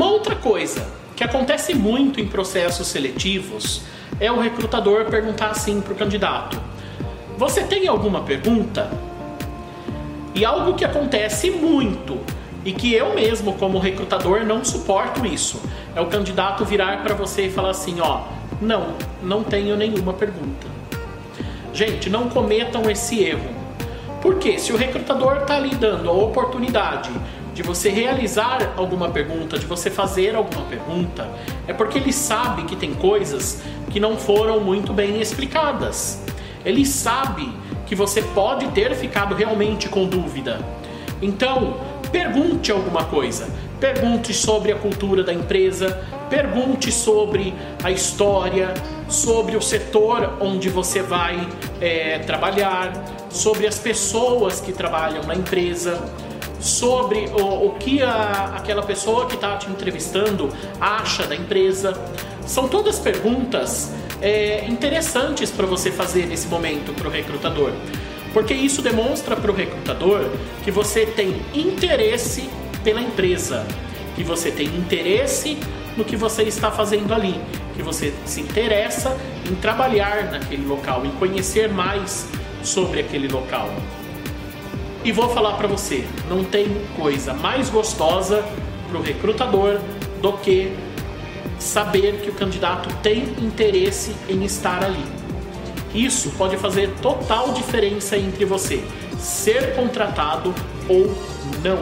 outra coisa que acontece muito em processos seletivos é o recrutador perguntar assim para o candidato: Você tem alguma pergunta? E algo que acontece muito e que eu mesmo, como recrutador, não suporto isso é o candidato virar para você e falar assim: Ó, não, não tenho nenhuma pergunta. Gente, não cometam esse erro. Porque se o recrutador está lhe dando a oportunidade de você realizar alguma pergunta, de você fazer alguma pergunta, é porque ele sabe que tem coisas que não foram muito bem explicadas. Ele sabe que você pode ter ficado realmente com dúvida. Então, pergunte alguma coisa. Pergunte sobre a cultura da empresa, pergunte sobre a história, sobre o setor onde você vai é, trabalhar, sobre as pessoas que trabalham na empresa sobre o, o que a, aquela pessoa que está te entrevistando acha da empresa. São todas perguntas é, interessantes para você fazer nesse momento para o recrutador, porque isso demonstra para o recrutador que você tem interesse pela empresa, que você tem interesse no que você está fazendo ali, que você se interessa em trabalhar naquele local, em conhecer mais sobre aquele local. E vou falar para você, não tem coisa mais gostosa para o recrutador do que saber que o candidato tem interesse em estar ali. Isso pode fazer total diferença entre você ser contratado ou não.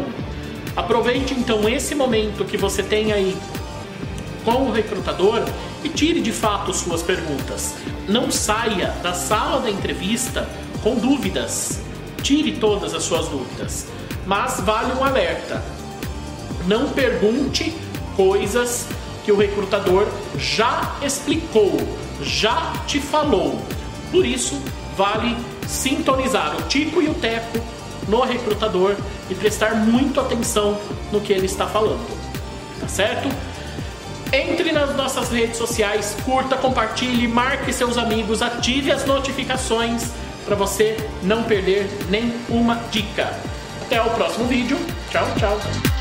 Aproveite então esse momento que você tem aí com o recrutador e tire de fato suas perguntas. Não saia da sala da entrevista com dúvidas tire todas as suas dúvidas. Mas vale um alerta: não pergunte coisas que o recrutador já explicou, já te falou. Por isso, vale sintonizar o Tico e o Teco no recrutador e prestar muito atenção no que ele está falando. Tá certo? Entre nas nossas redes sociais, curta, compartilhe, marque seus amigos, ative as notificações para você não perder nenhuma dica. Até o próximo vídeo. Tchau, tchau.